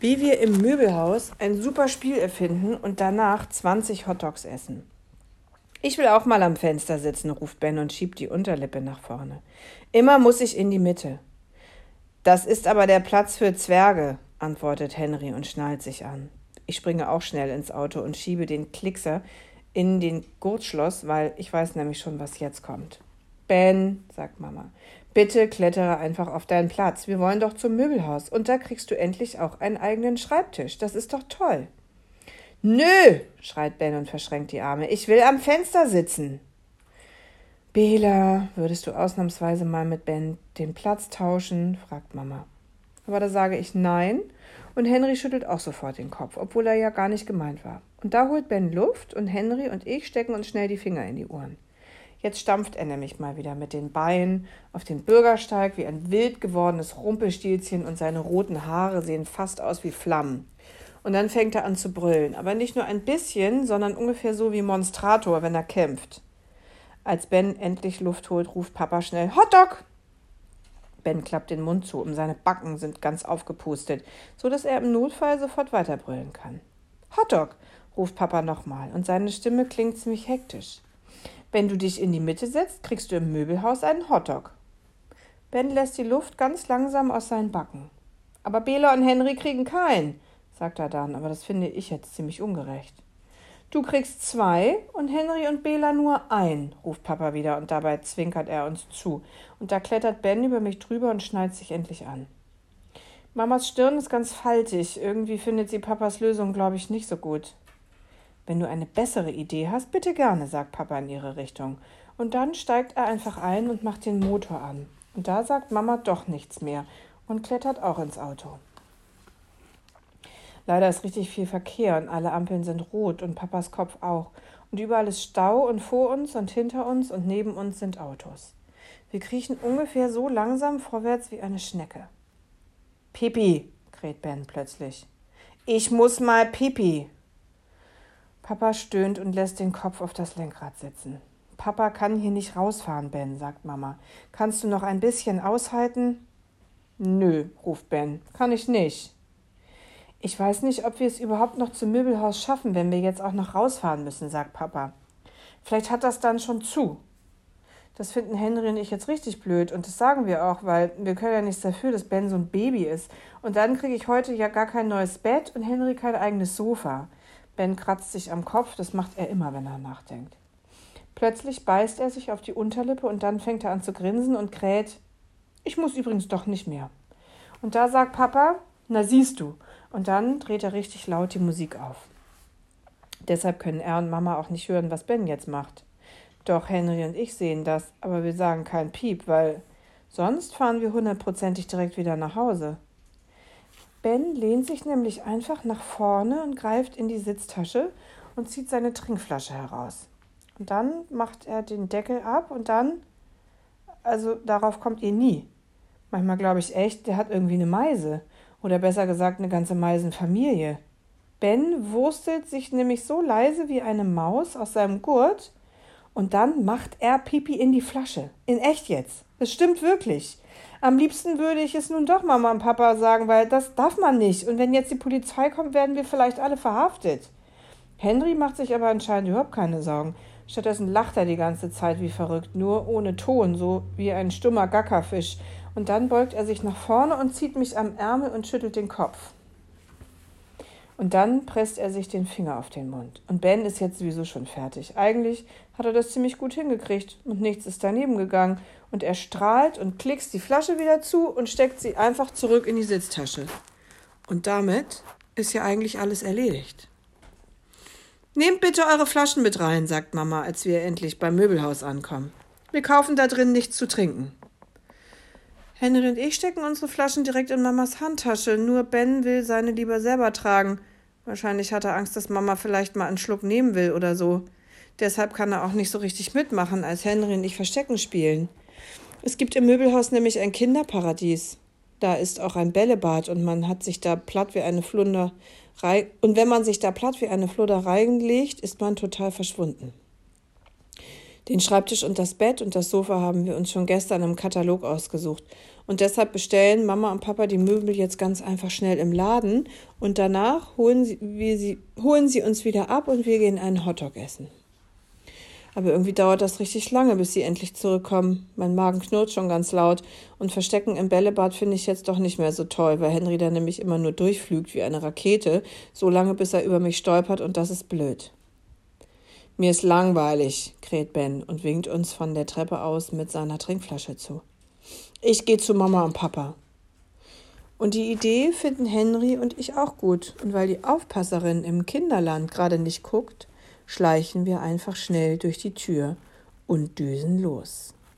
wie wir im Möbelhaus ein super Spiel erfinden und danach 20 Hotdogs essen. Ich will auch mal am Fenster sitzen, ruft Ben und schiebt die Unterlippe nach vorne. Immer muss ich in die Mitte. Das ist aber der Platz für Zwerge, antwortet Henry und schnallt sich an. Ich springe auch schnell ins Auto und schiebe den Klickser in den Gurtschloss, weil ich weiß nämlich schon, was jetzt kommt. Ben, sagt Mama, bitte klettere einfach auf deinen Platz. Wir wollen doch zum Möbelhaus und da kriegst du endlich auch einen eigenen Schreibtisch. Das ist doch toll. Nö, schreit Ben und verschränkt die Arme. Ich will am Fenster sitzen. Bela, würdest du ausnahmsweise mal mit Ben den Platz tauschen? fragt Mama. Aber da sage ich nein und Henry schüttelt auch sofort den Kopf, obwohl er ja gar nicht gemeint war. Und da holt Ben Luft und Henry und ich stecken uns schnell die Finger in die Ohren. Jetzt stampft er nämlich mal wieder mit den Beinen auf den Bürgersteig wie ein wild gewordenes Rumpelstilzchen und seine roten Haare sehen fast aus wie Flammen. Und dann fängt er an zu brüllen, aber nicht nur ein bisschen, sondern ungefähr so wie Monstrator, wenn er kämpft. Als Ben endlich Luft holt, ruft Papa schnell Hotdog! Ben klappt den Mund zu, und seine Backen sind ganz aufgepustet, so dass er im Notfall sofort weiterbrüllen kann. Hotdog! ruft Papa nochmal, und seine Stimme klingt ziemlich hektisch. Wenn du dich in die Mitte setzt, kriegst du im Möbelhaus einen Hotdog. Ben lässt die Luft ganz langsam aus seinen Backen. Aber Bela und Henry kriegen keinen, sagt er dann, aber das finde ich jetzt ziemlich ungerecht. Du kriegst zwei und Henry und Bela nur ein, ruft Papa wieder und dabei zwinkert er uns zu. Und da klettert Ben über mich drüber und schnallt sich endlich an. Mamas Stirn ist ganz faltig. Irgendwie findet sie Papas Lösung, glaube ich, nicht so gut. Wenn du eine bessere Idee hast, bitte gerne, sagt Papa in ihre Richtung. Und dann steigt er einfach ein und macht den Motor an. Und da sagt Mama doch nichts mehr und klettert auch ins Auto. Leider ist richtig viel Verkehr und alle Ampeln sind rot und Papas Kopf auch. Und überall ist Stau und vor uns und hinter uns und neben uns sind Autos. Wir kriechen ungefähr so langsam vorwärts wie eine Schnecke. Pipi, kräht Ben plötzlich. Ich muss mal Pipi. Papa stöhnt und lässt den Kopf auf das Lenkrad sitzen. Papa kann hier nicht rausfahren, Ben, sagt Mama. Kannst du noch ein bisschen aushalten? Nö, ruft Ben. Kann ich nicht. Ich weiß nicht, ob wir es überhaupt noch zum Möbelhaus schaffen, wenn wir jetzt auch noch rausfahren müssen, sagt Papa. Vielleicht hat das dann schon zu. Das finden Henry und ich jetzt richtig blöd und das sagen wir auch, weil wir können ja nichts dafür, dass Ben so ein Baby ist. Und dann kriege ich heute ja gar kein neues Bett und Henry kein eigenes Sofa. Ben kratzt sich am Kopf, das macht er immer, wenn er nachdenkt. Plötzlich beißt er sich auf die Unterlippe und dann fängt er an zu grinsen und kräht: Ich muss übrigens doch nicht mehr. Und da sagt Papa: Na siehst du. Und dann dreht er richtig laut die Musik auf. Deshalb können er und Mama auch nicht hören, was Ben jetzt macht. Doch Henry und ich sehen das, aber wir sagen kein Piep, weil sonst fahren wir hundertprozentig direkt wieder nach Hause. Ben lehnt sich nämlich einfach nach vorne und greift in die Sitztasche und zieht seine Trinkflasche heraus. Und dann macht er den Deckel ab und dann, also darauf kommt ihr nie. Manchmal glaube ich echt, der hat irgendwie eine Meise oder besser gesagt eine ganze Meisenfamilie. Ben wurstelt sich nämlich so leise wie eine Maus aus seinem Gurt und dann macht er Pipi in die Flasche. In echt jetzt. Es stimmt wirklich. Am liebsten würde ich es nun doch Mama und Papa sagen, weil das darf man nicht. Und wenn jetzt die Polizei kommt, werden wir vielleicht alle verhaftet. Henry macht sich aber anscheinend überhaupt keine Sorgen. Stattdessen lacht er die ganze Zeit wie verrückt, nur ohne Ton, so wie ein stummer Gackerfisch. Und dann beugt er sich nach vorne und zieht mich am Ärmel und schüttelt den Kopf. Und dann presst er sich den Finger auf den Mund. Und Ben ist jetzt sowieso schon fertig. Eigentlich hat er das ziemlich gut hingekriegt und nichts ist daneben gegangen. Und er strahlt und klickst die Flasche wieder zu und steckt sie einfach zurück in die Sitztasche. Und damit ist ja eigentlich alles erledigt. Nehmt bitte eure Flaschen mit rein, sagt Mama, als wir endlich beim Möbelhaus ankommen. Wir kaufen da drin nichts zu trinken. Henry und ich stecken unsere Flaschen direkt in Mamas Handtasche, nur Ben will seine lieber selber tragen. Wahrscheinlich hat er Angst, dass Mama vielleicht mal einen Schluck nehmen will oder so. Deshalb kann er auch nicht so richtig mitmachen, als Henry und ich Verstecken spielen. Es gibt im Möbelhaus nämlich ein Kinderparadies. Da ist auch ein Bällebad und man hat sich da platt wie eine Flunder und wenn man sich da platt wie eine Flunder reinlegt, ist man total verschwunden. Den Schreibtisch und das Bett und das Sofa haben wir uns schon gestern im Katalog ausgesucht. Und deshalb bestellen Mama und Papa die Möbel jetzt ganz einfach schnell im Laden und danach holen sie, wir sie, holen sie uns wieder ab und wir gehen einen Hotdog essen. Aber irgendwie dauert das richtig lange, bis sie endlich zurückkommen. Mein Magen knurrt schon ganz laut und Verstecken im Bällebad finde ich jetzt doch nicht mehr so toll, weil Henry da nämlich immer nur durchflügt wie eine Rakete, so lange bis er über mich stolpert und das ist blöd. Mir ist langweilig, kräht Ben und winkt uns von der Treppe aus mit seiner Trinkflasche zu. Ich gehe zu Mama und Papa. Und die Idee finden Henry und ich auch gut. Und weil die Aufpasserin im Kinderland gerade nicht guckt, schleichen wir einfach schnell durch die Tür und düsen los.